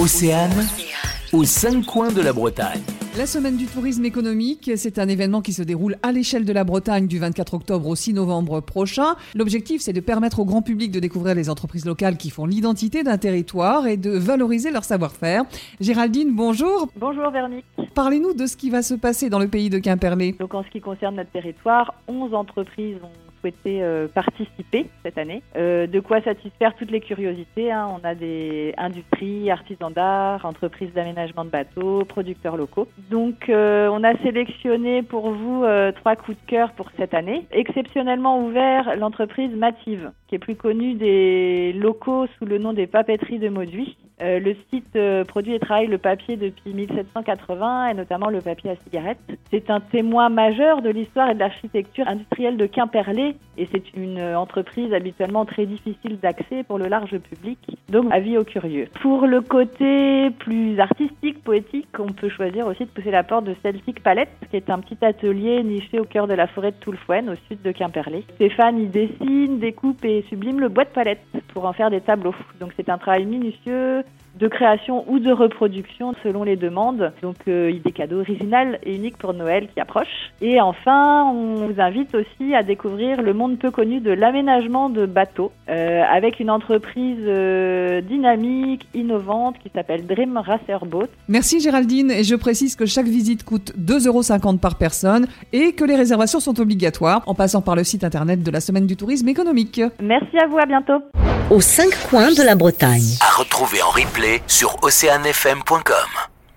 Océane, aux cinq coins de la Bretagne. La semaine du tourisme économique, c'est un événement qui se déroule à l'échelle de la Bretagne du 24 octobre au 6 novembre prochain. L'objectif, c'est de permettre au grand public de découvrir les entreprises locales qui font l'identité d'un territoire et de valoriser leur savoir-faire. Géraldine, bonjour. Bonjour Véronique. Parlez-nous de ce qui va se passer dans le pays de Quimperlé. Donc en ce qui concerne notre territoire, 11 entreprises ont souhaité euh, participer cette année. Euh, de quoi satisfaire toutes les curiosités. Hein. On a des industries, artisans d'art, entreprises d'aménagement de bateaux, producteurs locaux. Donc euh, on a sélectionné pour vous trois coups de cœur pour cette année. Exceptionnellement ouvert l'entreprise Mative, qui est plus connue des locaux sous le nom des papeteries de Mauduit. Euh, le site euh, produit et travaille le papier depuis 1780 et notamment le papier à cigarette. C'est un témoin majeur de l'histoire et de l'architecture industrielle de Quimperlé et c'est une entreprise habituellement très difficile d'accès pour le large public, donc avis aux curieux. Pour le côté plus artistique, poétique, on peut choisir aussi de pousser la porte de Celtic Palette, qui est un petit atelier niché au cœur de la forêt de Toulfouen, au sud de Quimperlé. Stéphane y dessine, découpe et sublime le bois de palette pour en faire des tableaux. Donc c'est un travail minutieux, de création ou de reproduction selon les demandes. Donc euh, des cadeaux original et uniques pour Noël qui approche. Et enfin, on vous invite aussi à découvrir le monde peu connu de l'aménagement de bateaux euh, avec une entreprise euh, dynamique, innovante qui s'appelle Dream Racer Boat. Merci Géraldine et je précise que chaque visite coûte 2,50 euros par personne et que les réservations sont obligatoires en passant par le site internet de la Semaine du tourisme économique. Merci à vous, à bientôt. Aux cinq coins de la Bretagne. À retrouver en replay sur oceanfm.com.